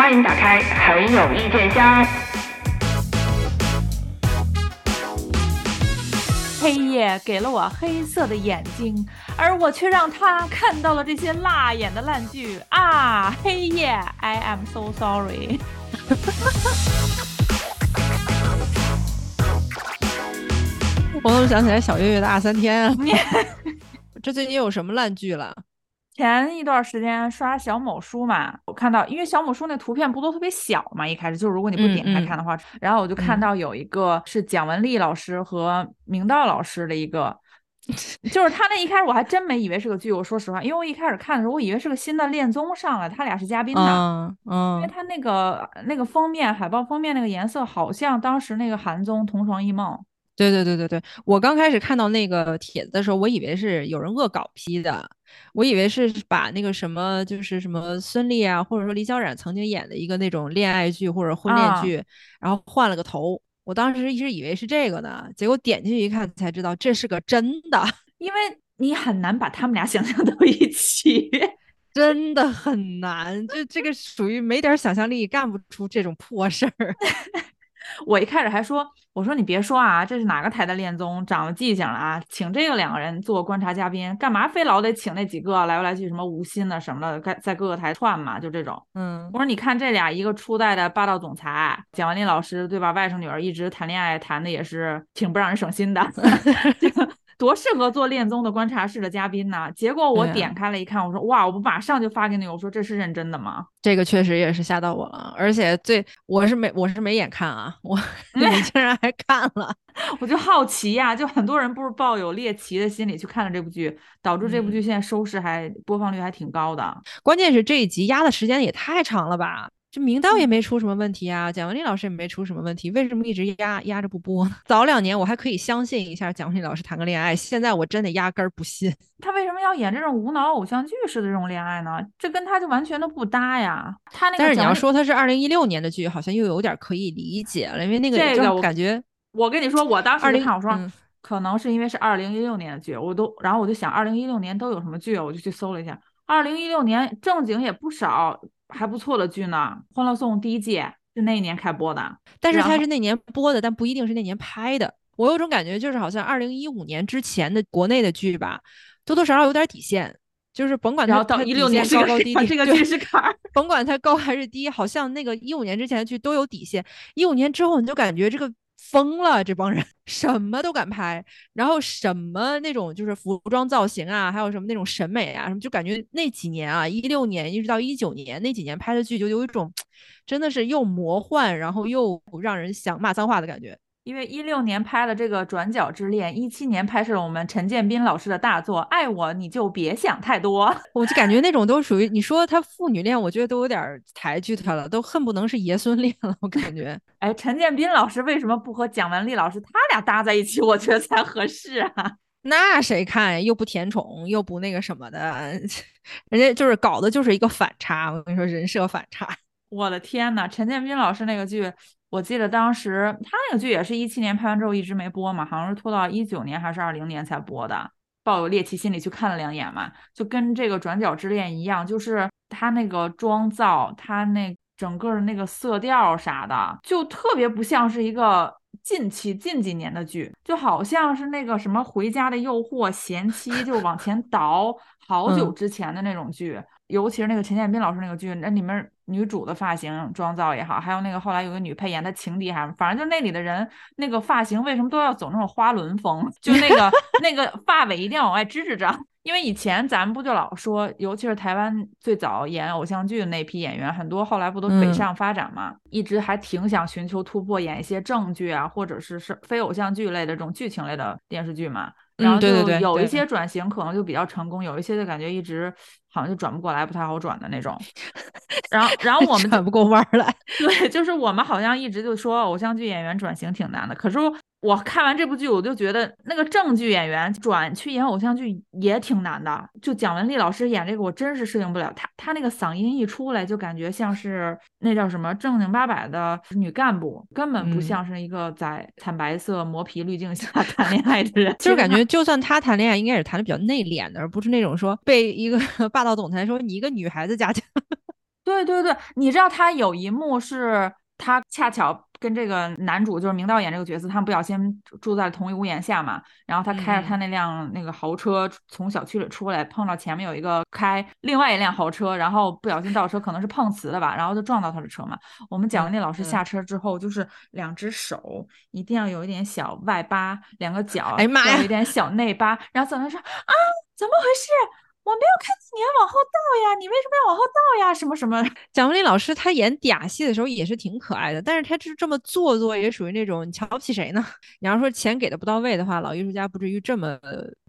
欢迎打开很有意见箱。黑夜给了我黑色的眼睛，而我却让他看到了这些辣眼的烂剧啊！黑夜，I am so sorry。我怎么想起来小月月的二三天啊？这最近有什么烂剧了？前一段时间刷小某书嘛，我看到，因为小某书那图片不都特别小嘛，一开始就是如果你不点开看的话，然后我就看到有一个是蒋雯丽老师和明道老师的一个，就是他那一开始我还真没以为是个剧，我说实话，因为我一开始看的时候我以为是个新的恋综上来，他俩是嘉宾的，嗯，因为他那个那个封面海报封面那个颜色好像当时那个韩综《同床异梦》。对对对对对，我刚开始看到那个帖子的时候，我以为是有人恶搞批的，我以为是把那个什么，就是什么孙俪啊，或者说李小冉曾经演的一个那种恋爱剧或者婚恋剧，然后换了个头。我当时一直以为是这个呢，结果点进去一看才知道这是个真的，因为你很难把他们俩想象到一起，真的很难，就这个属于没点想象力干不出这种破事儿。我一开始还说，我说你别说啊，这是哪个台的恋综，长了记性了啊，请这个两个人做观察嘉宾，干嘛非老得请那几个来来去什么吴昕的什么的，在在各个台串嘛，就这种。嗯，我说你看这俩，一个初代的霸道总裁蒋雯丽老师，对吧？外甥女儿一直谈恋爱，谈的也是挺不让人省心的。多适合做恋综的观察室的嘉宾呢？结果我点开了一看，我说哇，我不马上就发给你，我说这是认真的吗？这个确实也是吓到我了，而且最我是没我是没眼看啊，我 你竟然还看了，我就好奇呀，就很多人不是抱有猎奇的心理去看了这部剧，导致这部剧现在收视还播放率还挺高的。关键是这一集压的时间也太长了吧？这明道也没出什么问题啊，蒋雯丽老师也没出什么问题，为什么一直压压着不播呢？早两年我还可以相信一下蒋雯丽老师谈个恋爱，现在我真的压根儿不信。他为什么要演这种无脑偶像剧式的这种恋爱呢？这跟他就完全都不搭呀。他那个但是你要说他是二零一六年的剧，好像又有点可以理解了，因为那个这个感觉，我跟你说，我当时看我说，嗯、可能是因为是二零一六年的剧，我都然后我就想二零一六年都有什么剧，我就去搜了一下，二零一六年正经也不少。还不错的剧呢，《欢乐颂》第一季是那一年开播的，但是它是那年播的，但不一定是那年拍的。我有种感觉，就是好像二零一五年之前的国内的剧吧，多多少少有点底线，就是甭管它到一六年高高低低，这个剧是坎儿，甭管它高还是低，好像那个一五年之前的剧都有底线，一五年之后你就感觉这个。疯了，这帮人什么都敢拍，然后什么那种就是服装造型啊，还有什么那种审美啊，什么就感觉那几年啊，一六年一直到一九年那几年拍的剧，就有一种真的是又魔幻，然后又让人想骂脏话的感觉。因为一六年拍了这个《转角之恋》，一七年拍摄了我们陈建斌老师的大作《爱我你就别想太多》，我就感觉那种都属于你说他父女恋，我觉得都有点抬举他了，都恨不能是爷孙恋了。我感觉，哎，陈建斌老师为什么不和蒋雯丽老师他俩搭在一起？我觉得才合适啊。那谁看又不甜宠又不那个什么的，人家就是搞的就是一个反差。我跟你说，人设反差。我的天呐，陈建斌老师那个剧。我记得当时他那个剧也是一七年拍完之后一直没播嘛，好像是拖到一九年还是二零年才播的。抱有猎奇心理去看了两眼嘛，就跟这个《转角之恋》一样，就是他那个妆造，他那整个的那个色调啥的，就特别不像是一个近期近几年的剧，就好像是那个什么《回家的诱惑》贤妻，就是往前倒好久之前的那种剧。尤其是那个陈建斌老师那个剧，那里面女主的发型妆造也好，还有那个后来有个女配演她情敌还，反正就那里的人那个发型为什么都要走那种花轮风？就那个那个发尾一定要往外支支着，因为以前咱们不就老说，尤其是台湾最早演偶像剧的那批演员，很多后来不都北上发展嘛，一直还挺想寻求突破，演一些正剧啊，或者是是非偶像剧类的这种剧情类的电视剧嘛。然后就有一些转型可能就比较成功，有一些就感觉一直好像就转不过来，不太好转的那种。然后，然后我们 转不过弯来。对，就是我们好像一直就说偶像剧演员转型挺难的，可是。我看完这部剧，我就觉得那个正剧演员转去演偶像剧也挺难的。就蒋雯丽老师演这个，我真是适应不了。她她那个嗓音一出来，就感觉像是那叫什么正经八百的女干部，根本不像是一个在惨白色磨皮滤镜下 谈恋爱的人。就是感觉，就算她谈恋爱，应该也是谈的比较内敛的，而不是那种说被一个霸道总裁说你一个女孩子家庭。对对对，你知道她有一幕是她恰巧跟这个男主就是明道演这个角色，他们不小心住在同一屋檐下嘛。然后他开着他那辆那个豪车从小区里出来，碰到前面有一个开另外一辆豪车，然后不小心倒车，可能是碰瓷的吧，然后就撞到他的车嘛。我们蒋雯丽老师下车之后，就是两只手一定要有一点小外八，两个脚哎妈呀有一点小内八，然后怎么说啊？怎么回事？我没有看见你要往后倒呀，你为什么要往后倒呀？什么什么？蒋雯丽老师她演嗲戏的时候也是挺可爱的，但是她就是这么做作，也属于那种你瞧不起谁呢？你要说钱给的不到位的话，老艺术家不至于这么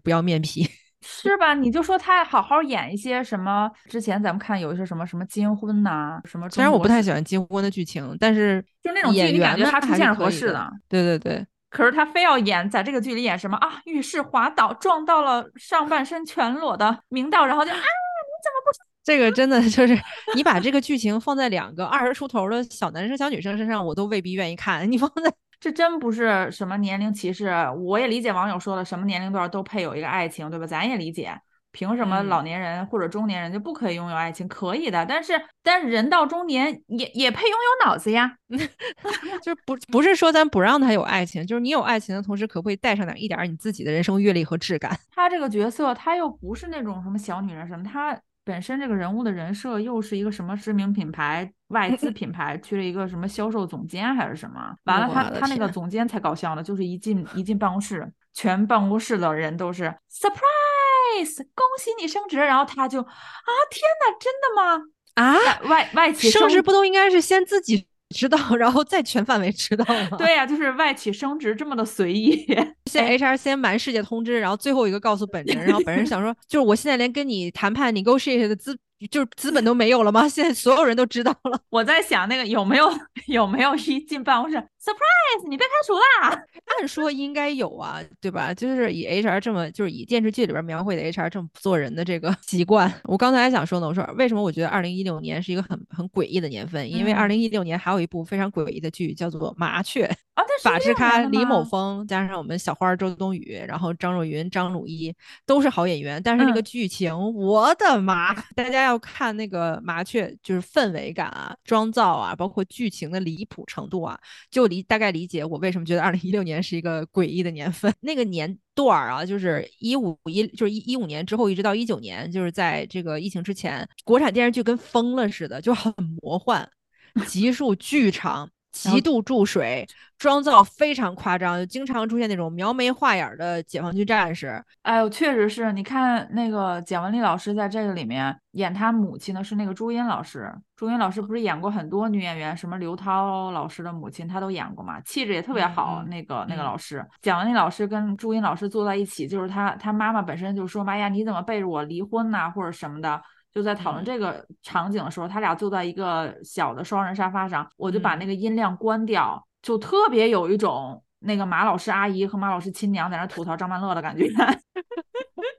不要面皮。是吧？你就说他好好演一些什么？之前咱们看有一些什么什么金婚呐、什么。虽然我不太喜欢金婚的剧情，但是就那种剧，演你感觉他出现是合适的。对对对，可是他非要演在这个剧里演什么啊？浴室滑倒撞到了上半身全裸的明道，然后就啊，你怎么不 这个真的就是你把这个剧情放在两个二十出头的小男生小女生身上，我都未必愿意看。你放在这真不是什么年龄歧视，我也理解网友说的什么年龄段都配有一个爱情，对吧？咱也理解，凭什么嗯老年人或者中年人就不可以拥有爱情？可以的，但是但是人到中年也也配拥有脑子呀。就是不不是说咱不让他有爱情，就是你有爱情的同时，可不可以带上点一点儿你自己的人生阅历和质感？他这个角色，他又不是那种什么小女人什么，他本身这个人物的人设又是一个什么知名品牌外资品牌去了一个什么销售总监还是什么？完了他，他那个总监才搞笑呢，就是一进一进办公室，全办公室的人都是 surprise，恭喜你升职，然后他就啊天哪，真的吗？啊，外外外企升职不都应该是先自己知道，然后再全范围知道吗？对呀、就是外企升职这么的随意。先 HR 先瞒世界通知，然后最后一个告诉本人，然后本人想说，就是我现在连跟你谈判 negotiate 的资就是资本都没有了吗？现在所有人都知道了。我在想那个有没有有没有一进办公室 surprise，你被开除啦？按说应该有啊，对吧？就是以 HR 这么，就是以电视剧里边描绘的 HR 这么不做人的这个 习惯。我刚才还想说呢，我说为什么我觉得二零一六年是一个很很诡异的年份？因为嗯二零一六年还有一部非常诡异的剧叫做《麻雀》，啊，法制咖李某吗峰加上我们小花儿周冬雨，然后张若昀、张鲁一都是好演员，但是那个嗯剧情，我的妈！大家要看那个麻雀，就是氛围感啊、妆造啊，包括剧情的离谱程度啊，就理大概理解我为什么觉得二零一六年是一个诡异的年份。那个年段儿啊，就是一五一，就是一一五年之后一直到一九年，就是在这个疫情之前，国产电视剧跟疯了似的，就很魔幻，集数巨长。极度注水，妆造非常夸张，就经常出现那种描眉画眼儿的解放军战士。哎呦，确实是你看那个蒋雯丽老师在这个里面演她母亲的是那个朱茵老师，朱茵老师不是演过很多女演员，什么刘涛老师的母亲她都演过嘛，气质也特别好。那个那个嗯老师，蒋雯丽老师跟朱茵老师坐在一起，就是她她妈妈本身就说妈呀，你怎么背着我离婚呐、或者什么的。就在讨论嗯这个场景的时候，他俩坐在一个小的双人沙发上，我就把嗯那个音量关掉，就特别有一种那个马老师阿姨和马老师亲娘在那吐槽张曼乐的感觉。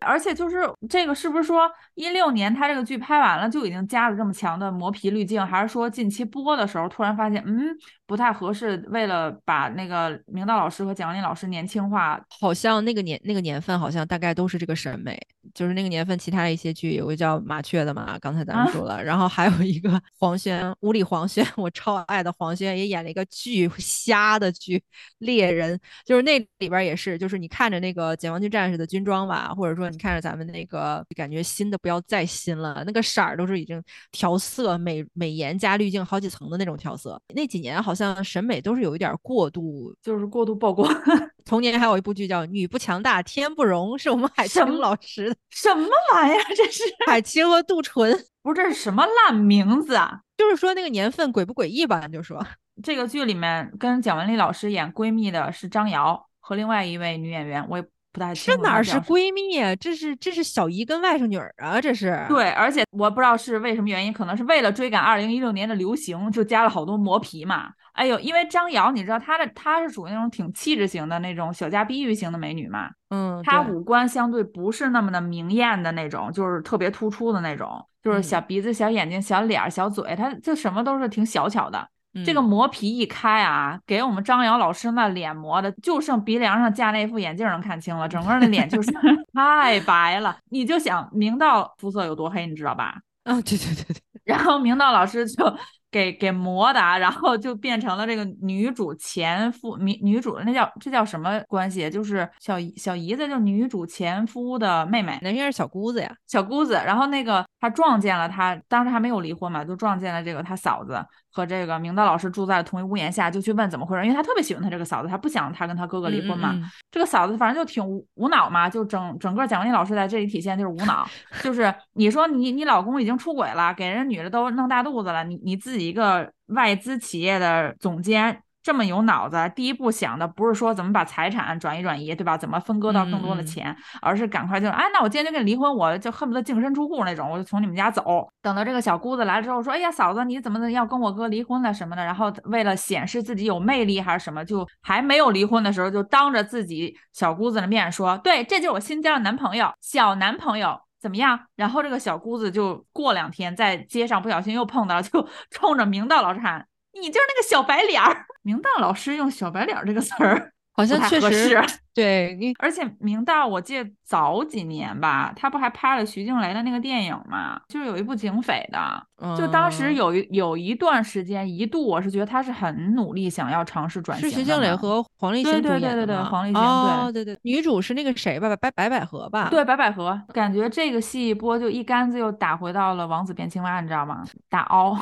而且就是这个，是不是说一六年他这个剧拍完了就已经加了这么强的磨皮滤镜，还是说近期播的时候突然发现，嗯，不太合适，为了把那个明道老师和蒋雯丽老师年轻化，好像那个年那个年份，好像大概都是这个审美。就是那个年份，其他的一些剧有个叫《麻雀》的嘛，刚才咱们啊说了，然后还有一个黄轩，屋里黄轩，我超爱的黄轩也演了一个巨瞎的剧《猎人》，就是那里边也是，就是你看着那个解放军战士的军装吧，或者说你看着咱们那个感觉新的不要再新了，那个色儿都是已经调色美美颜加滤镜好几层的那种调色。那几年好像审美都是有一点过度就是过度曝光。同年还有一部剧叫《女不强大天不容》，是我们海清老师的，什么玩意儿？这是 海清和杜淳，不是这是什么烂名字啊？就是说那个年份诡不诡异吧？你就说这个剧里面跟蒋雯丽老师演闺蜜的是张瑶和另外一位女演员，我也不太清这哪是闺蜜啊？这是这是小姨跟外甥女儿啊！这是对，而且我不知道是为什么原因，可能是为了追赶二零一六年的流行，就加了好多磨皮嘛。哎呦，因为张瑶，你知道她的她是属于那种挺气质型的那种小家碧玉型的美女嘛，嗯，她五官相对不是那么的明艳的那种，就是特别突出的那种，就是小嗯鼻子、小眼睛、小脸儿、小嘴，她就什么都是挺小巧的。这个嗯磨皮一开啊，给我们张瑶老师那脸磨的，就剩鼻梁上架那副眼镜能看清了，整个那脸就是 太白了。你就想明道肤色有多黑，你知道吧？啊，对对对对，然后明道老师就。给给磨打，然后就变成了这个女主前夫，女女主那叫这叫什么关系？就是小小姨子，就是女主前夫的妹妹，那应该是小姑子呀，小姑子。然后那个她撞见了她，当时还没有离婚嘛，就撞见了这个她嫂子和这个明道老师住在同一屋檐下，就去问怎么回事，因为他特别喜欢他这个嫂子，他不想他跟他哥哥离婚嘛。这个嫂子反正就挺无无脑嘛，就整整个蒋雯丽老师在这里体现就是无脑，就是你说你你老公已经出轨了，给人女的都弄大肚子了，你你自己。一个外资企业的总监这么有脑子，第一步想的不是说怎么把财产转移转移，对吧？怎么分割到更多的钱，而是赶快就哎，那我今天就跟你离婚，我就恨不得净身出户那种，我就从你们家走。等到这个小姑子来了之后，说哎呀，嫂子你怎么要跟我哥离婚了什么的？然后为了显示自己有魅力还是什么，就还没有离婚的时候，就当着自己小姑子的面说，对，这就是我新交的男朋友，小男朋友。怎么样？然后这个小姑子就过两天在街上不小心又碰到了，就冲着明道老师喊：“你就是那个小白脸儿。”明道老师用“小白脸儿”这个词儿。好像确实 对，而且明道我记得早几年吧，他不还拍了徐静蕾的那个电影嘛，就是有一部警匪的，就当时有一有一段时间，一度我是觉得他是很努力想要尝试转型。是徐静蕾和黄立行主演的对对对对，黄立行对对对，女主是那个谁吧？白白百合吧？对，白百合。感觉这个戏一播就一竿子又打回到了王子变青蛙，你知道吗？打凹。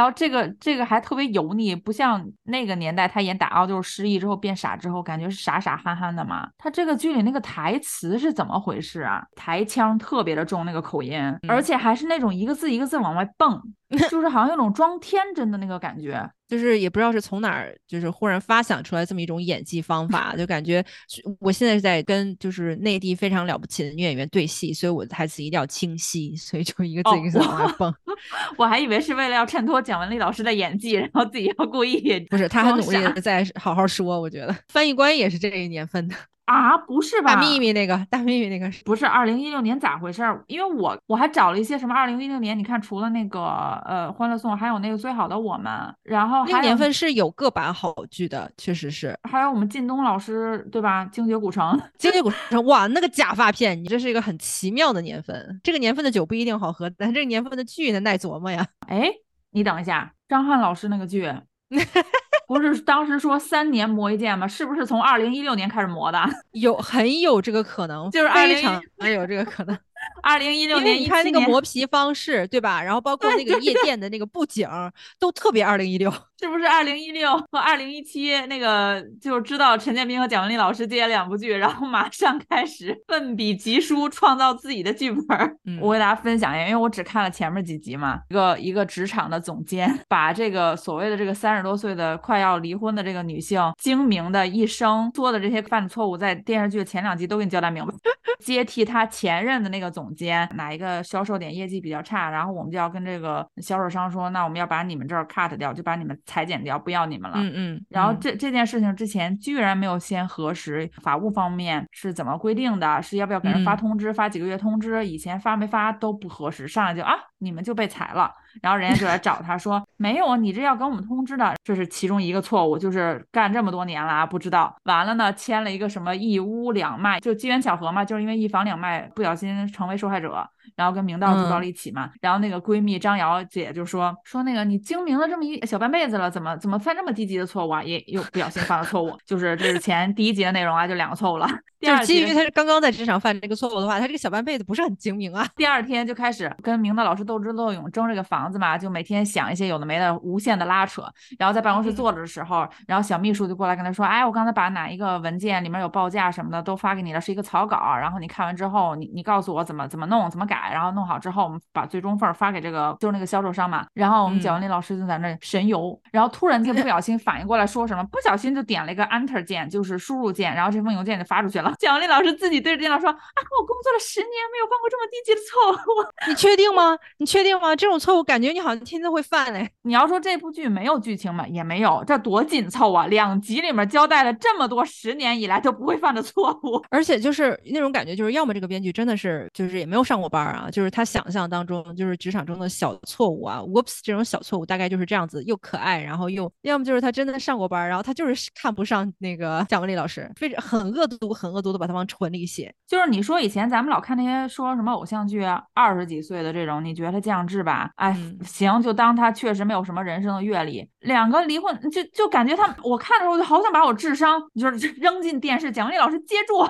然后这个这个还特别油腻，不像那个年代他演打奥就是失忆之后变傻之后，感觉是傻傻憨憨的嘛。他这个剧里那个台词是怎么回事啊？台腔特别的重，那个口音，而且还是那种一个字一个字往外蹦。就是好像有种装天真的那个感觉，就是也不知道是从哪儿，就是忽然发想出来这么一种演技方法，就感觉我现在是在跟就是内地非常了不起的女演员对戏，所以我的台词一定要清晰，所以就一个字一个字往外蹦。我还以为是为了要衬托蒋雯丽老师的演技，然后自己要故意不是，她很努力的在好好说，我觉得翻译官也是这一年份的。啊，不是吧？大秘密那个，大秘密那个是不是二零一六年咋回事？因为我我还找了一些什么二零一六年，你看除了那个呃《欢乐颂》，还有那个《最好的我们》，然后那个年份是有个版好剧的，确实是。还有我们靳东老师对吧？《精绝古城》，《精绝古城》哇，那个假发片，你这是一个很奇妙的年份。这个年份的酒不一定好喝，但这个年份的剧呢耐琢磨呀。哎，你等一下，张翰老师那个剧。不是当时说三年磨一剑吗？是不是从二零一六年开始磨的？有很有这个可能，就是非常很有这个可能。二零一六年，你看那个磨皮方式，对吧？然后包括那个夜店的那个布景，都特别二零一六，是不是？二零一六和二零一七那个，就知道陈建斌和蒋雯丽老师接了两部剧，然后马上开始奋笔疾书，创造自己的剧本。我给大家分享一下，因为我只看了前面几集嘛。一个一个职场的总监，把这个所谓的这个三十多岁的快要离婚的这个女性精明的一生做的这些犯的错误，在电视剧的前两集都给你交代明白，接替他前任的那个。总监哪一个销售点业绩比较差，然后我们就要跟这个销售商说，那我们要把你们这儿 cut 掉，就把你们裁减掉，不要你们了。嗯嗯。然后这这件事情之前居然没有先核实法务方面是怎么规定的，是要不要给人发通知，发几个月通知，以前发没发都不核实，上来就啊，你们就被裁了。然后人家就来找他说，没有啊，你这要跟我们通知的，这是其中一个错误，就是干这么多年了啊，不知道。完了呢，签了一个什么一屋两卖，就机缘巧合嘛，就是因为一房两卖不小心成为受害者。然后跟明道住到了一起嘛，然后那个闺蜜张瑶姐就说说那个你精明了这么一小半辈子了，怎么怎么犯这么低级的错误啊？也又不小心犯了错误，就是这是前第一集的内容啊，就两个错误了。就是基于他是刚刚在职场犯这个错误的话，他这个小半辈子不是很精明啊。第二天就开始跟明道老师斗智斗勇争这个房子嘛，就每天想一些有的没的，无限的拉扯。然后在办公室坐着的时候，然后小秘书就过来跟他说，哎，我刚才把哪一个文件里面有报价什么的都发给你了，是一个草稿，然后你看完之后，你你告诉我怎么怎么弄，怎么改，然后弄好之后。我们把最终份发给这个就是那个销售商嘛，然后我们蒋雯丽老师就在那神游，然后突然间不 小心反应过来说什么，不小心就点了一个 Enter 键，就是输入键，然后这封邮件就发出去了。蒋雯丽老师自己对着电脑说：“啊，我工作了十年，没有犯过这么低级的错误。”你确定吗？你确定吗？这种错误感觉你好像天天会犯嘞。你要说这部剧没有剧情吗？也没有，这多紧凑啊！两集里面交代了这么多十年以来都不会犯的错误，而且就是那种感觉，就是要么这个编剧真的是就是也没有上过班啊，就是他想象当中就是。职场中的小错误啊，whoops，这种小错误大概就是这样子，又可爱，然后又要么就是他真的上过班，然后他就是看不上那个蒋雯丽老师，非常很恶毒、很恶恶毒的把它往蠢里写。就是你说以前咱们老看那些说什么偶像剧，二十几岁的这种，你觉得他降智吧？哎，嗯行，就当他确实没有什么人生的阅历。两个离婚，就就感觉他，我看的时候就好想把我智商就是 扔进电视，蒋丽老师接住。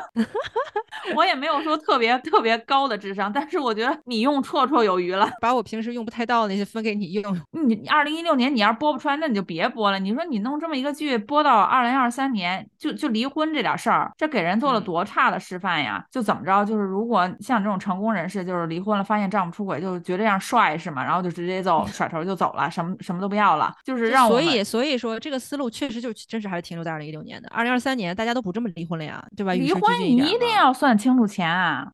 我也没有说特别特别高的智商，但是我觉得你用绰绰有余了。把我平时用不太到的那些分给你用。你二零一六年你要是播不出来，那你就别播了。你说你弄这么一个剧播到二零二三年，就就离婚这点事儿，这给人做了嗯多差的示范呀？就怎么着？就是如果像这种成功人士，就是离婚了，发现丈夫出轨，就觉得这样帅是吗？然后就直接走，甩头就走了，什么什么都不要了，就是让我所以，所以说这个思路确实就真是还是停留在二零一六年的，二零二三年大家都不这么离婚了呀，对吧？离婚你一定要算清楚钱啊，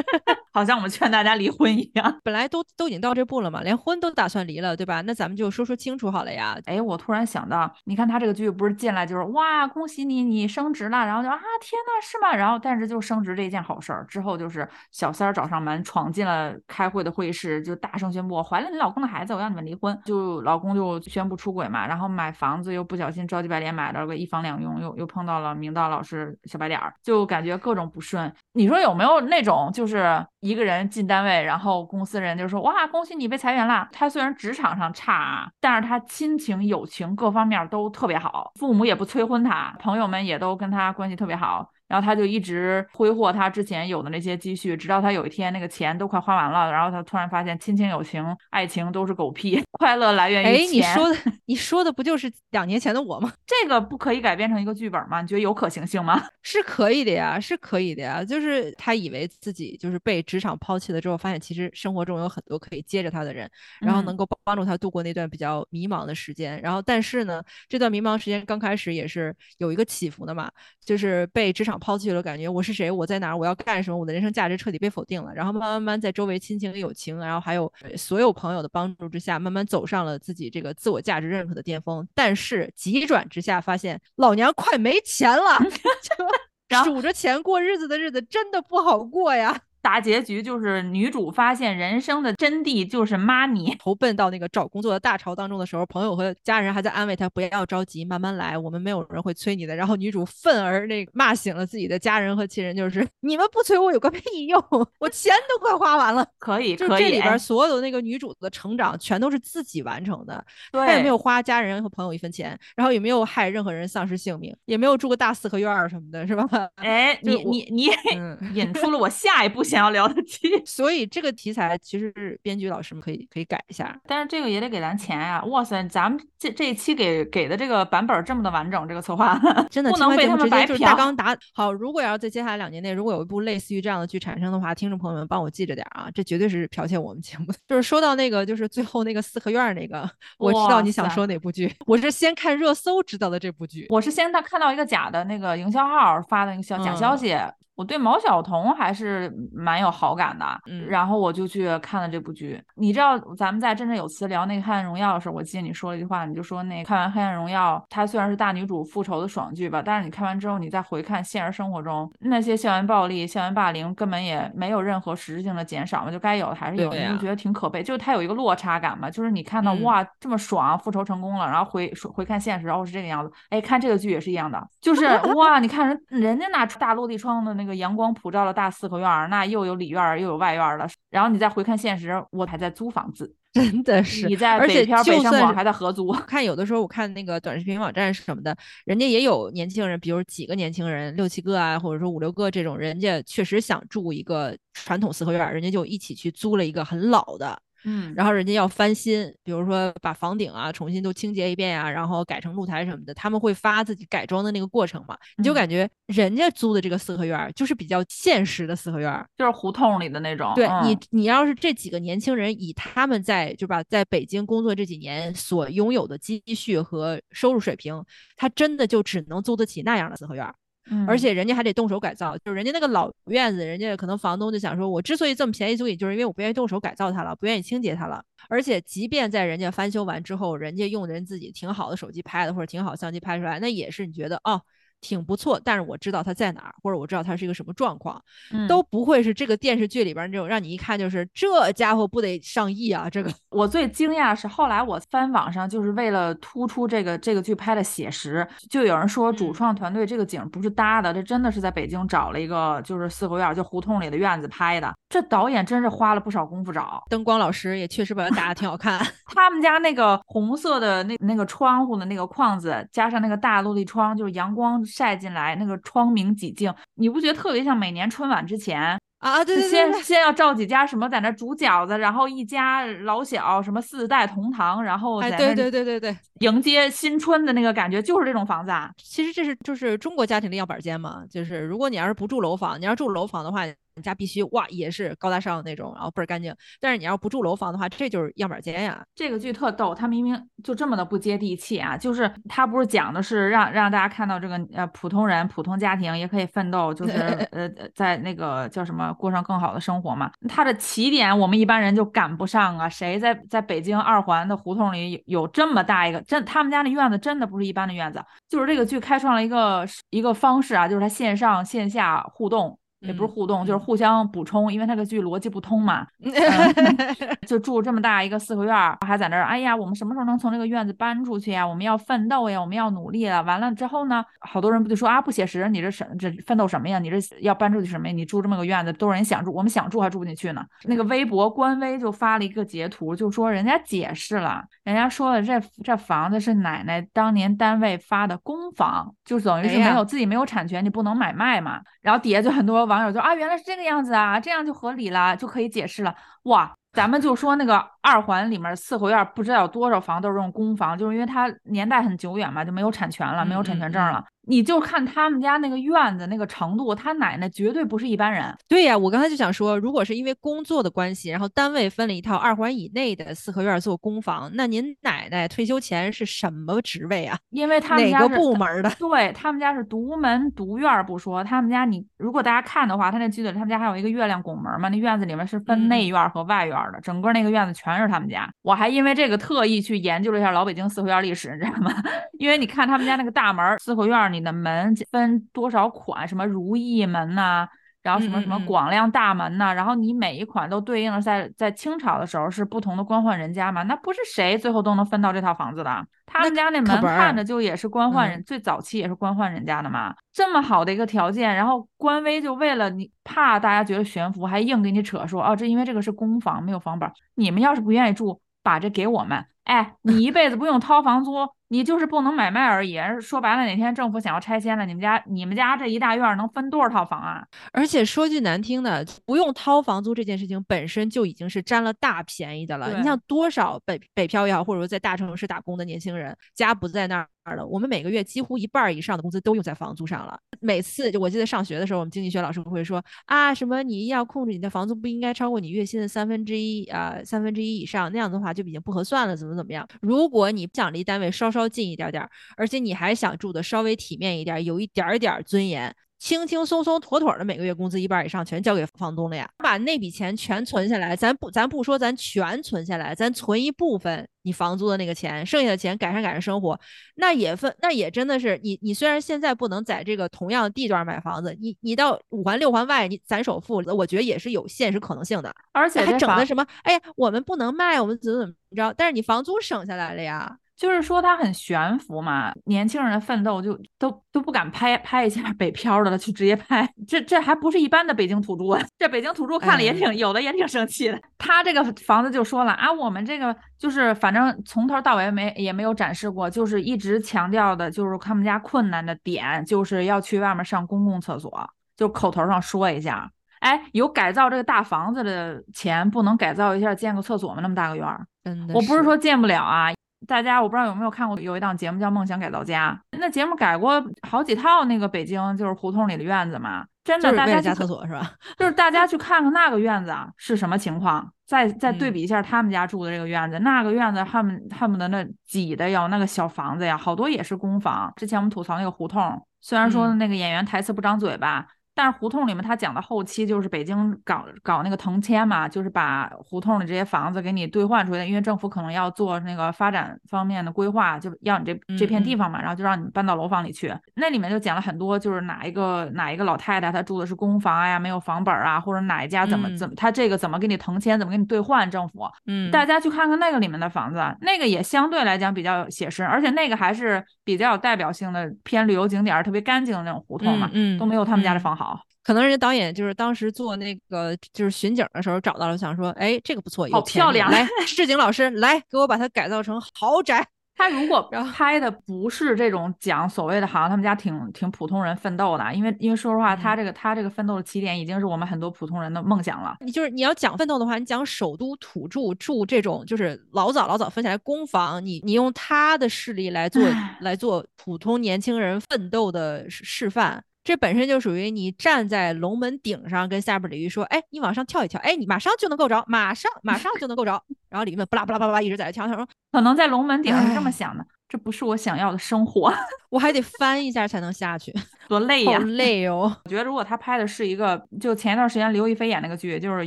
好像我们劝大家离婚一样。本来都都已经到这步了嘛，连婚都打算离了，对吧？那咱们就说说清楚好了呀。哎，我突然想到，你看他这个剧不是进来就是哇，恭喜你，你升职了，然后就啊，天呐，是吗？然后但是就升职这一件好事儿，之后就是小三儿找上门，闯进了开会的会议室，就大声宣布我怀了你老公的孩子，我要你们离婚。就老公就宣布出轨鬼嘛，然后买房子又不小心着急白脸买了个一房两用，又又碰到了明道老师小白脸儿，就感觉各种不顺。你说有没有那种就是一个人进单位，然后公司人就说哇，恭喜你被裁员了。他虽然职场上差，但是他亲情、友情各方面都特别好，父母也不催婚他，朋友们也都跟他关系特别好。然后他就一直挥霍他之前有的那些积蓄，直到他有一天那个钱都快花完了，然后他突然发现亲情、友情、爱情都是狗屁，快乐来源哎于，钱。你说的你说的不就是两年前的我吗？这个不可以改编成一个剧本吗？你觉得有可行性吗？是可以的呀，是可以的呀。就是他以为自己就是被职场抛弃了之后，发现其实生活中有很多可以接着他的人，然后嗯能够帮助他度过那段比较迷茫的时间。然后，但是呢，这段迷茫时间刚开始也是有一个起伏的嘛，就是被职场抛弃了，感觉我是谁，我在哪儿，我要干什么，我的人生价值彻底被否定了。然后慢慢慢慢在周围亲情、友情，然后还有呃所有朋友的帮助之下，慢慢走上了自己这个自我价值认可的巅峰。但是急转直下，发现老娘快没钱了，数着钱过日子的日子真的不好过呀。大结局就是女主发现人生的真谛就是 money。投奔到那个找工作的大潮当中的时候，朋友和家人还在安慰她不要着急，慢慢来，我们没有人会催你的。然后女主愤而那个骂醒了自己的家人和亲人，就是你们不催我有个屁用，我钱都快花完了。可以，就可以，哎这里边所有的那个女主的成长，全都是自己完成的，她也，没有花家人和朋友一分钱，然后也没有害任何人丧失性命，也没有住个大四合院什么的，是吧？哎，你你你嗯。引出了我下一步想要聊的剧，所以这个题材其实是编剧老师们可以可以改一下。但是这个也得给咱钱呀！哇塞，咱们这这一期给给的这个版本这么的完整，这个策划 真的，不能被他们白嫖直接就是大。纲打好。如果要是在接下来两年内，如果有一部类似于这样的剧产生的话，听众朋友们帮我记着点儿啊，这绝对是剽窃我们节目。就是说到那个，就是最后那个四合院儿那个，我知道你想说哪部剧，我是先看热搜知道的这部剧。我是先到看到一个假的那个营销号发的那个消假消嗯息，我对毛晓彤还是蛮有好感的，嗯然后我就去看了这部剧。你知道咱们在振振有词聊那个《黑暗荣耀》的时候，我记得你说了一句话，你就说那看完《黑暗荣耀》，它虽然是大女主复仇的爽剧吧，但是你看完之后，你再回看现实生活中那些校园暴力、校园霸凌，根本也没有任何实质性的减少嘛，就该有的还是有，对呀你就觉得挺可悲。就是它有一个落差感嘛，就是你看到、嗯哇这么爽，复仇成功了，然后回回看现实，然后是这个样子。哎，看这个剧也是一样的，就是 哇，你看人人家那大落地窗的那个阳光普照的大四合院儿，那又有里院儿又有外院儿的，然后你再回看现实，我还在租房子，真的是你，在而且北漂北就算是上广还在合租。看有的时候我看那个短视频网站什么的，人家也有年轻人，比如几个年轻人，六七个啊，或者说五六个这种，人家确实想住一个传统四合院儿，人家就一起去租了一个很老的，嗯，然后人家要翻新，比如说把房顶啊重新都清洁一遍呀、然后改成露台什么的，他们会发自己改装的那个过程嘛，你就嗯。感觉人家租的这个四合院儿就是比较现实的四合院儿，就是胡同里的那种。对嗯。你，你要是这几个年轻人以他们在就把，在北京工作这几年所拥有的积蓄和收入水平，他真的就只能租得起那样的四合院儿，嗯而且人家还得动手改造。就是人家那个老院子，人家可能房东就想说，我之所以这么便宜租给你，就是因为我不愿意动手改造它了，不愿意清洁它了。而且即便在人家翻修完之后，人家用人自己挺好的手机拍的或者挺好相机拍出来，那也是你觉得哦。挺不错，但是我知道它在哪儿，或者我知道它是一个什么状况，嗯都不会是这个电视剧里边这种让你一看就是这家伙不得上亿啊！这个 我最惊讶的是，后来我翻网上，就是为了突出这个这个剧拍的写实，就有人说主嗯创团队这个景不是搭的，这真的是在北京找了一个就是四合院，就胡同里的院子拍的。这导演真是花了不少功夫找。灯光老师也确实把它打的挺好看。他们家那个红色的那那个窗户的那个框子，加上那个大落地窗，就是阳光晒进来，那个窗明几净，你不觉得特别像每年春晚之前？啊，对对对先对，先要照几家什么在那煮饺子，然后一家老小什么四代同堂，然后哎，在对那对对对对，迎接新春的那个感觉，就是这种房子啊。其实这是就是中国家庭的样板间嘛，就是如果你要是不住楼房，你要住楼房的话，你家必须哇也是高大上的那种，然后倍儿干净。但是你要不住楼房的话，这就是样板间呀。这个剧特逗，他明明就这么的不接地气啊！就是他不是讲的是让让大家看到这个呃普通人、普通家庭也可以奋斗，就是 呃呃在那个叫什么过上更好的生活嘛。它的起点我们一般人就赶不上啊！谁在在北京二环的胡同里有有这么大一个真他们家那院子真的不是一般的院子，就是这个剧开创了一个一个方式啊，就是它线上线下互动。也不是嗯互动，就是嗯互相补充，因为那个剧逻辑不通嘛。就住这么大一个四合院儿，还在那儿，哎呀，我们什么时候能从这个院子搬出去呀？我们要奋斗呀，我们要努力了。完了之后呢，好多人不就说啊，不写实，你这什这奋斗什么呀？你这要搬出去什么呀？你住这么个院子，都是人想住，我们想住还住不进去呢。那个微博官微就发了一个截图，就说人家解释了，人家说了这这房子是奶奶当年单位发的公房，就等于是没有自己没有产权，你不能买卖嘛。然后底下就很多网友就啊，原来是这个样子啊，这样就合理了，就可以解释了。哇，咱们就说那个二环里面四合院，不知道有多少房都是这种公房，就是因为它年代很久远嘛，就没有产权了，没有产权证了。你就看他们家那个院子那个程度，他奶奶绝对不是一般人。对呀，我刚才就想说，如果是因为工作的关系，然后单位分了一套二环以内的四合院做公房，那您奶奶退休前是什么职位啊？因为他们哪个部门的？对他们家是独门独院不说，他们家你如果大家看的话，他那剧里他们家还有一个月亮拱门嘛，那院子里面是分嗯内院和外院儿的，整个那个院子全是他们家。我还因为这个特意去研究了一下老北京四合院历史，你知道吗？因为你看他们家那个大门，四合院儿你的门分多少款，什么如意门呐、然后什么什么广亮大门呐、然后你每一款都对应了在在清朝的时候是不同的官宦人家嘛，那不是谁最后都能分到这套房子的。他们家那门看着就也是官宦人，嗯。最早期也是官宦人家的嘛，这么好的一个条件，然后官微就为了你怕大家觉得悬浮，还硬给你扯说哦，这因为这个是公房，没有房本儿，你们要是不愿意住，把这给我们，哎，你一辈子不用掏房租，你就是不能买卖而已。说白了，哪天政府想要拆迁了，你们家你们家这一大院能分多少套房啊？而且说句难听的，不用掏房租这件事情本身就已经是占了大便宜的了。你像多少北北漂也好，或者说在大城市打工的年轻人，家不在那儿我们每个月几乎一半以上的工资都用在房租上了。每次就我记得上学的时候，我们经济学老师会说啊，什么你要控制你的房租不应该超过你月薪的三分之一啊、三分之一以上，那样的话就已经不合算了，怎么怎么样？如果你想离单位稍稍近一点点，而且你还想住的稍微体面一点，有一点点尊严。轻轻松松、妥妥的每个月工资一半以上全交给房东了呀，把那笔钱全存下来，咱不咱不说咱全存下来，咱存一部分你房租的那个钱，剩下的钱改善改善生活，那也分那也真的是你你虽然现在不能在这个同样的地段买房子，你你到五环六环外你攒首付，我觉得也是有现实可能性的，而且还整的什么哎呀我们不能卖，我们怎么怎么着，但是你房租省下来了呀。就是说它很悬浮嘛，年轻人的奋斗就都都不敢拍拍一下北漂的了，就直接拍，这这还不是一般的北京土著，这北京土著看了也挺、哎有的也挺生气的。他这个房子就说了啊，我们这个就是反正从头到尾没也没有展示过，就是一直强调的就是他们家困难的点就是要去外面上公共厕所，就口头上说一下。哎，有改造这个大房子的钱，不能改造一下建个厕所吗？那么大个院儿，真的我不是说建不了啊，大家我不知道有没有看过有一档节目叫《梦想改造家》，那节目改过好几套那个北京就是胡同里的院子嘛，真的大家加厕所是吧？就是大家 去看看那个院子啊是什么情况，再再对嗯比一下他们家住的这个院子，那个院子恨不恨不得那挤的呀，那个小房子呀，好多也是公房。之前我们吐槽那个胡同，虽然说嗯那个演员台词不张嘴吧。但是胡同里面他讲的后期就是北京搞搞那个腾迁嘛，就是把胡同里这些房子给你兑换出来，因为政府可能要做那个发展方面的规划，就要你这这片地方嘛，然后就让你搬到楼房里去。那里面就讲了很多，就是哪一个哪一个老太太她住的是公房呀，没有房本啊，或者哪一家怎么怎么，他这个怎么给你腾迁，怎么给你兑换，政府。嗯，大家去看看那个里面的房子，那个也相对来讲比较写实，而且那个还是比较有代表性的偏旅游景点，特别干净的那种胡同嘛，嗯，都没有他们家的房好。可能人家导演就是当时做那个就是巡警的时候找到了，想说，哎，这个不错，好漂亮，来，市井老师来给我把它改造成豪宅。他如果拍的不是这种讲所谓的，好像他们家挺挺普通人奋斗的，因为因为说实话，他这个他这个奋斗的起点已经是我们很多普通人的梦想了。你就是你要讲奋斗的话，你讲首都土著住这种就是老早老早分起来公房，你你用他的势力来做来做普通年轻人奋斗的示范。这本身就属于你站在龙门顶上跟下边鲤鱼说：“哎，你往上跳一跳，哎，你马上就能够着，马上马上就能够着。”然后鲤鱼们不拉不拉巴拉一直在那跳。他说：“可能在龙门顶上是这么想的。”这不是我想要的生活，我还得翻一下才能下去，多累呀！好 累哦。我觉得如果他拍的是一个，就前一段时间刘亦菲演那个剧，就是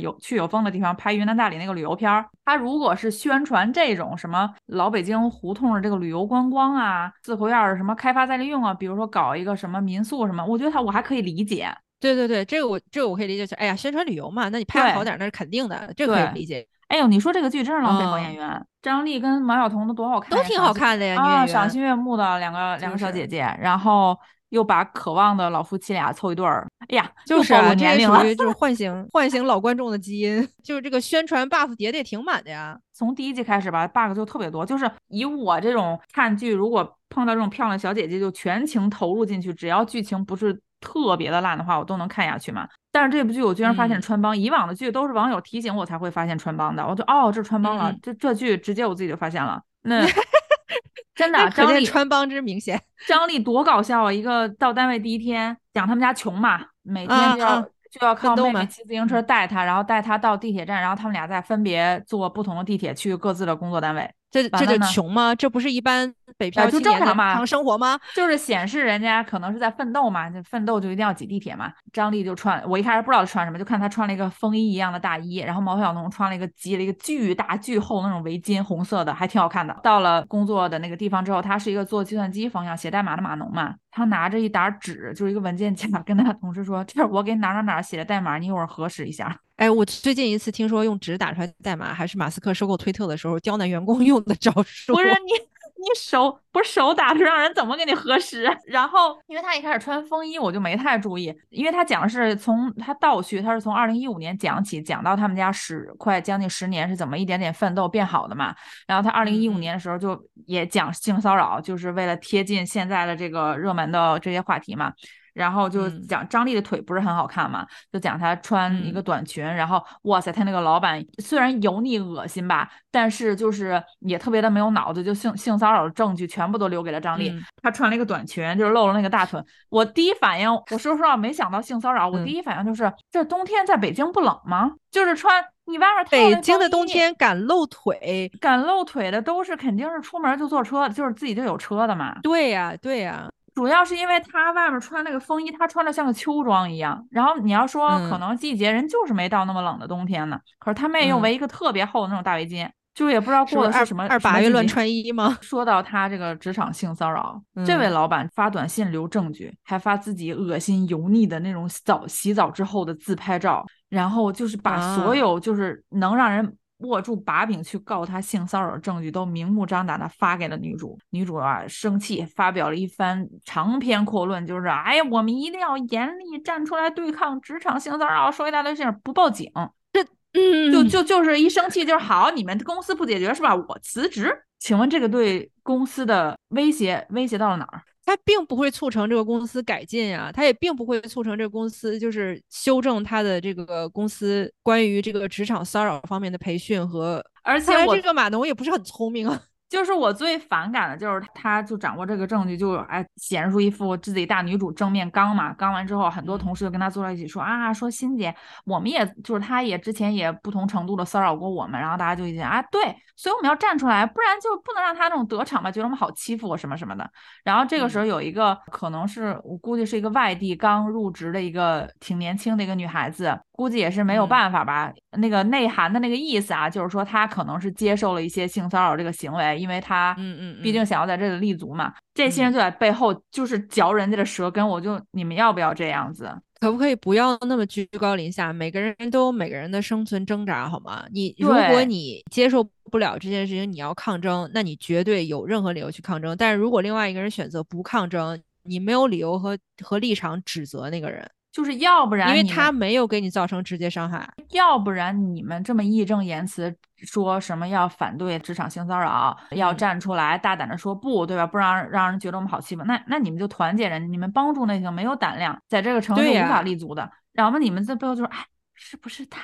有去有风的地方拍云南大理那个旅游片儿，他如果是宣传这种什么老北京胡同的这个旅游观光啊，四合院什么开发再利用啊，比如说搞一个什么民宿什么，我觉得他我还可以理解。对对对，这个我这个我可以理解。哎呀，宣传旅游嘛，那你拍好点那是肯定的，这个可以理解。哎呦，你说这个剧真是浪费好演员，张丽跟马晓彤都多好看，都挺好看的呀，啊，赏心悦目的两个两个小姐姐，然后又把渴望的老夫妻俩凑一对儿，哎呀，就是啊，这属于就是 唤醒唤醒老观众的基因，就是这个宣传 buff 叠的也挺满的呀。从第一季开始吧，bug 就特别多，就是以我这种看剧，如果碰到这种漂亮小姐姐，就全情投入进去，只要剧情不是特别的烂的话，我都能看下去嘛。但是这部剧我居然发现穿帮，以往的剧都是网友提醒我才会发现穿帮的，我就哦，这穿帮了，这这剧直接我自己就发现了。那 真的，张丽穿帮之明显。张力多搞笑啊！一个到单位第一天，讲他们家穷嘛，每天就要就要靠妹妹骑自行车带他，然后带他到地铁站，然后他们俩再分别坐不同的地铁去各自的工作单位。这这就穷吗？这不是一般北漂就正常嘛？生活吗？就是显示人家可能是在奋斗嘛，就奋斗就一定要挤地铁嘛。张丽就穿，我一开始不知道她穿什么，就看她穿了一个风衣一样的大衣，然后毛晓彤穿了一个系了一个巨大巨厚那种围巾，红色的，还挺好看的。到了工作的那个地方之后，他是一个做计算机方向写代码的码农嘛，他拿着一沓纸，就是一个文件夹，跟他同事说：“这是我给哪哪哪写的代码，你一会儿核实一下。”哎，我最近一次听说用纸打出来代码，还是马斯克收购推特的时候刁难员工用的招数。不是你，你手不是手打出，让人怎么给你核实？然后，因为他一开始穿风衣，我就没太注意，因为他讲的是从他倒叙，他是从二零一五年讲起，讲到他们家十快将近十年是怎么一点点奋斗变好的嘛。然后他二零一五年的时候就也讲性骚扰，就是为了贴近现在的这个热门的这些话题嘛。然后就讲张丽的腿不是很好看嘛，就讲她穿一个短裙，然后哇塞，她那个老板虽然油腻恶心吧，但是就是也特别的没有脑子，就性性骚扰的证据全部都留给了张丽。她穿了一个短裙，就是露了那个大腿。我第一反应，我说实话没想到性骚扰，我第一反应就是这冬天在北京不冷吗？就是穿你外面北京的冬天敢露腿，敢露腿的都是肯定是出门就坐车，就是自己就有车的嘛。对呀，对呀。主要是因为他外面穿那个风衣，他穿的像个秋装一样。然后你要说可能季节人就是没到那么冷的冬天呢，可是他妹又围一个特别厚的那种大围巾，就也不知道过的是什么二八月乱穿衣吗？说到他这个职场性骚扰，这位老板发短信留证据，还发自己恶心油腻的那种澡洗澡之后的自拍照，然后就是把所有就是能让人。握住把柄去告他性骚扰证据都明目张胆的发给了女主，女主啊生气，发表了一番长篇阔论，就是哎呀，我们一定要严厉站出来对抗职场性骚扰，说一大堆事儿，不报警，这嗯，就就就是一生气就是好，你们公司不解决是吧？我辞职，请问这个对公司的威胁威胁到了哪儿？它并不会促成这个公司改进呀，它也并不会促成这个公司就是修正它的这个公司关于这个职场骚扰方面的培训和。而且这个码农也不是很聪明啊。就是我最反感的就是他就掌握这个证据，就哎显示出一副自己大女主正面刚嘛，刚完之后，很多同事就跟他坐在一起说啊，说欣姐，我们也就是他也之前也不同程度的骚扰过我们，然后大家就一讲啊，对，所以我们要站出来，不然就不能让他那种得逞嘛，觉得我们好欺负什么什么的。然后这个时候有一个可能是我估计是一个外地刚入职的一个挺年轻的一个女孩子，估计也是没有办法吧，那个内涵的那个意思啊，就是说她可能是接受了一些性骚扰这个行为。因为她，嗯嗯，毕竟想要在这里立足嘛，这些人就在背后就是嚼人家的舌根。我就你们要不要这样子？可不可以不要那么居高临下？每个人都有每个人的生存挣扎，好吗？你如果你接受不了这件事情，你要抗争，那你绝对有任何理由去抗争。但是如果另外一个人选择不抗争，你没有理由和和立场指责那个人。就是要不然，因为他没有给你造成直接伤害；要不然你们这么义正言辞说什么要反对职场性骚扰，要站出来大胆的说不，对吧？不让让人觉得我们好欺负，那那你们就团结人，你们帮助那些没有胆量在这个城市无法立足的，然后你们在背后就说，哎，是不是他？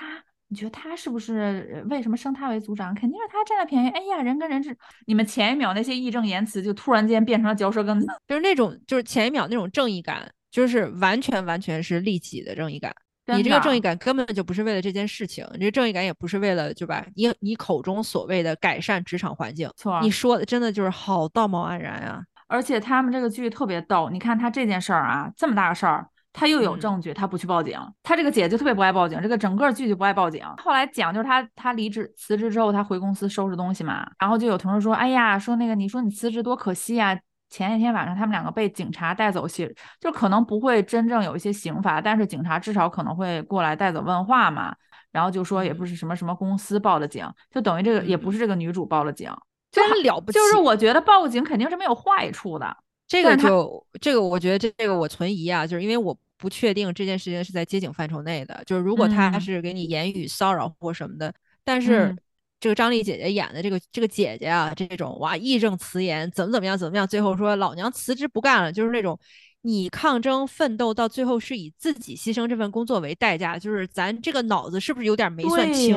你觉得他是不是为什么升他为组长？肯定是他占了便宜。哎呀，人跟人是，你们前一秒那些义正言辞，就突然间变成了嚼舌根子，就是那种就是前一秒那种正义感。就是完全完全是利己的正义感，你这个正义感根本就不是为了这件事情，你这正义感也不是为了，对吧？你你口中所谓的改善职场环境，错，你说的真的就是好道貌岸然啊！而且他们这个剧特别逗，你看他这件事儿啊，这么大个事儿，他又有证据，他不去报警，他这个姐就特别不爱报警，这个整个剧就不爱报警。后来讲就是他他离职辞职之后，他回公司收拾东西嘛，然后就有同事说，哎呀，说那个你说你辞职多可惜啊。前一天晚上，他们两个被警察带走，去就可能不会真正有一些刑罚，但是警察至少可能会过来带走问话嘛。然后就说也不是什么什么公司报的警，就等于这个也不是这个女主报了警，真了不起。就是我觉得报警肯定是没有坏处的。这个就这个，我觉得这这个我存疑啊，就是因为我不确定这件事情是在接警范畴内的。就是如果他是给你言语骚扰或什么的，但是。这个张丽姐姐演的这个这个姐姐啊，这种哇义正辞严，怎么怎么样怎么样，最后说老娘辞职不干了，就是那种你抗争奋斗到最后是以自己牺牲这份工作为代价，就是咱这个脑子是不是有点没算清？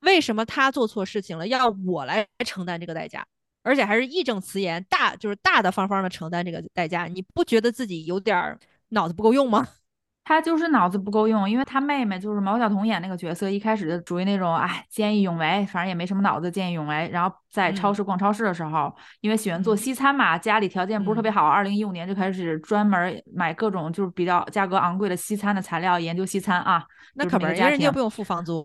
为什么他做错事情了要我来承担这个代价，而且还是义正辞严，大就是大大方方的承担这个代价？你不觉得自己有点脑子不够用吗？他就是脑子不够用，因为他妹妹就是毛晓彤演那个角色，一开始就属于那种哎见义勇为，反正也没什么脑子，见义勇为。然后在超市逛超市的时候，因为喜欢做西餐嘛，家里条件不是特别好，二零一五年就开始专门买各种就是比较价格昂贵的西餐的材料，研究西餐啊。那可不是，人家不用付房租。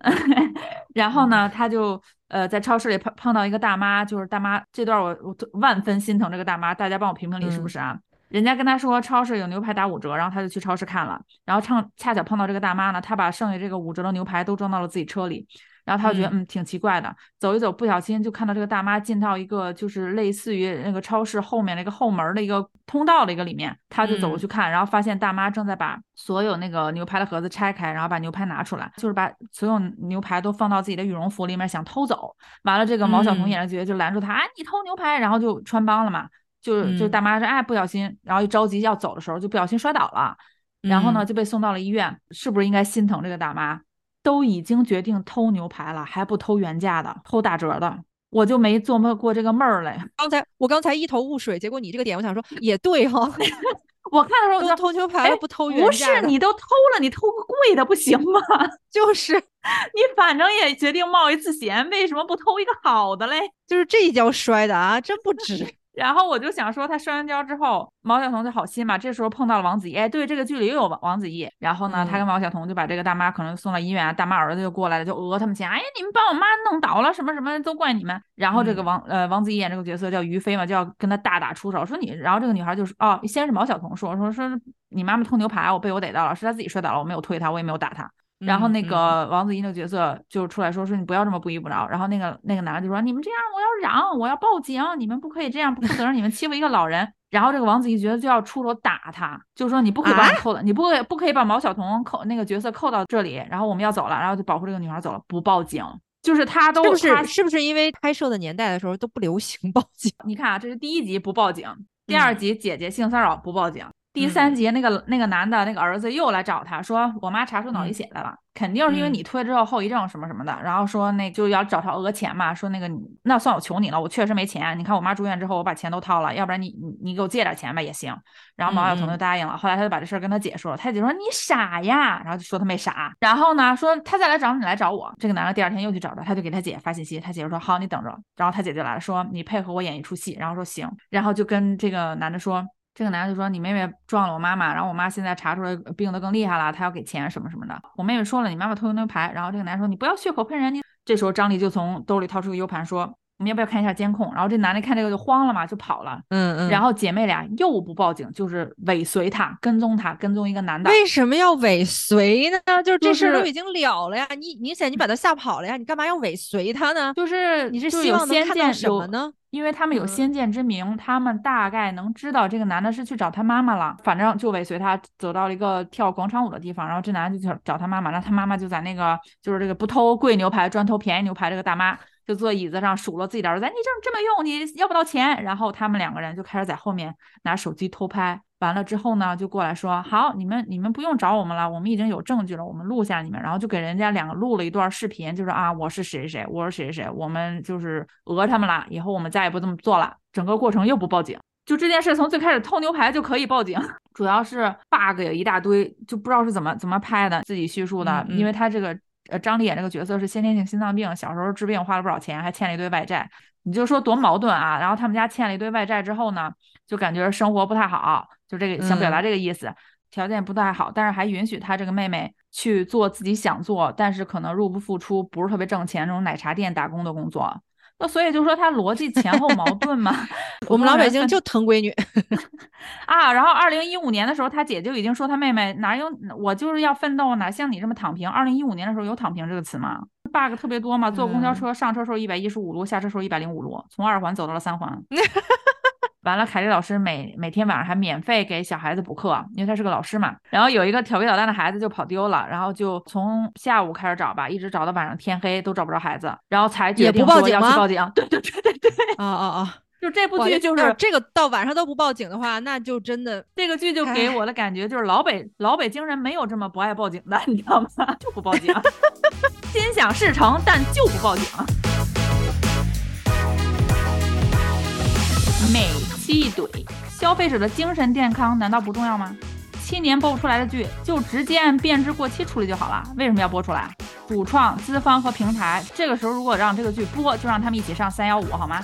然后呢，他就呃在超市里碰碰到一个大妈，就是大妈这段我我万分心疼这个大妈，大家帮我评评理是不是啊？人家跟他说超市有牛排打五折，然后他就去超市看了，然后唱恰巧碰到这个大妈呢，他把剩下这个五折的牛排都装到了自己车里，然后他就觉得嗯。挺奇怪的，走一走不小心就看到这个大妈进到一个就是类似于那个超市后面那个后门的一个通道的一个里面，他就走过去看，然后发现大妈正在把所有那个牛排的盒子拆开，然后把牛排拿出来，就是把所有牛排都放到自己的羽绒服里面想偷走，完了这个毛晓彤演的角色就拦住他，啊你偷牛排，然后就穿帮了嘛。就就大妈说，哎，不小心，然后一着急要走的时候，就不小心摔倒了，然后呢就被送到了医院。是不是应该心疼这个大妈？都已经决定偷牛排了，还不偷原价的，偷打折的，我就没琢磨过这个闷儿嘞。刚才我刚才一头雾水，结果你这个点，我想说也对哈。我看的时候，都偷牛排了，不偷原价不是你都偷了，你偷个贵的不行吗？就是你反正也决定冒一次险，为什么不偷一个好的嘞？就是这一跤摔的啊，真不值。然后我就想说，他摔完跤之后，毛晓彤就好心嘛。这时候碰到了王子异，哎，对，这个剧里又有王王子异。然后呢，他跟毛晓彤就把这个大妈可能送到医院，大妈儿子就过来了，就讹他们钱。哎呀，你们把我妈弄倒了，什么什么都怪你们。然后这个王呃王子异演这个角色叫于飞嘛，就要跟他大打出手，说你。然后这个女孩就说，哦，先是毛晓彤说说说你妈妈偷牛排，我被我逮到了，是她自己摔倒了，我没有推她，我也没有打她。然后那个王子异那个角色就出来说说你不要这么不依不饶。然后那个那个男的就说你们这样我要嚷我要报警，你们不可以这样不负责任，你们欺负一个老人。然后这个王子异角色就要出手打他，就说你不可以把我扣了，你不不可以把毛晓彤扣那个角色扣到这里。然后我们要走了，然后就保护这个女孩走了，不报警。就是他都是不是是不是因为拍摄的年代的时候都不流行报警？你看啊，这是第一集不报警，第二集姐姐性骚扰不报警。第三节那个那个男的那个儿子又来找他说，我妈查出脑溢嗯。血来了，肯定是因为嗯。你推之后后遗症什么什么的，然后说那就要找他讹钱嘛，说那个你那算我求你了，我确实没钱，你看我妈住院之后我把钱都掏了，要不然你你你给我借点钱吧也行。然后毛晓彤就答应了，后来他就把这事儿跟他姐说了，他姐说你傻呀，然后就说他没傻，然后呢说他再来找你来找我，这个男的第二天又去找他，他就给他姐发信息，他姐说好你等着，然后他姐就来了说你配合我演一出戏，然后说行，然后就跟这个男的说。这个男的就说：“你妹妹撞了我妈妈，然后我妈现在查出来病得更厉害了，她要给钱什么什么的。我妹妹说了，你妈妈偷牛排。然后这个男的说：你不要血口喷人。你这时候张丽就从兜里掏出个 U 盘说：我们要不要看一下监控？然后这男的看这个就慌了嘛，就跑了。嗯嗯，然后姐妹俩又不报警，就是尾随他，跟踪他，跟踪一个男的。为什么要尾随呢？就是这事儿都已经了了呀，你明显你把他吓跑了呀，你干嘛要尾随他呢？就是你是希望能看到先见什么呢？因为他们有嗯先见之明，他们大概能知道这个男的是去找他妈妈了，反正就尾随他走到了一个跳广场舞的地方，然后这男的就去找他妈妈，然后他妈妈就在那个就是这个不偷贵牛排专偷便宜牛排这个大妈就坐椅子上数落自己的儿子，你这这么用，你要不到钱，然后他们两个人就开始在后面拿手机偷拍。完了之后呢，就过来说好，你们你们不用找我们了，我们已经有证据了，我们录下你们，然后就给人家两个录了一段视频，就是啊，我是谁谁谁，我是谁谁谁，我们就是讹他们了，以后我们再也不这么做了。整个过程又不报警，就这件事从最开始偷牛排就可以报警，主要是 bug 有一大堆，就不知道是怎么怎么拍的，自己叙述的，嗯嗯因为他这个呃张丽演这个角色是先天性心脏病，小时候治病花了不少钱，还欠了一堆外债。你就说多矛盾啊！然后他们家欠了一堆外债之后呢，就感觉生活不太好，就这个想表达嗯这个意思，条件不太好，但是还允许他这个妹妹去做自己想做，但是可能入不敷出，不是特别挣钱这种奶茶店打工的工作。那所以就说他逻辑前后矛 盾嘛。我们老百姓就疼闺女，啊，然后二零一五年的时候，他姐就已经说他妹妹哪有我就是要奋斗，哪像你这么躺平。二零一五年的时候有躺平这个词吗？bug 特别多嘛，坐公交嗯车上车时候一百一十五路，下车时候一百零五路，从二环走到了三环。完了，凯丽老师每每天晚上还免费给小孩子补课，因为他是个老师嘛。然后有一个调皮捣蛋的孩子就跑丢了，然后就从下午开始找吧，一直找到晚上天黑都找不着孩子，然后才决也不定说报警吗要去报警。对对对对对，啊啊啊！就这部剧就是这个到晚上都不报警的话，那就真的这个剧就给我的感觉就是老北老北京人没有这么不爱报警的，你知道吗？就不报警，心想事成，但就不报警。美气怼，消费者的精神健康难道不重要吗？七年播不出来的剧，就直接按变质过期处理就好了。为什么要播出来？主创、资方和平台，这个时候如果让这个剧播，就让他们一起上三幺五好吗？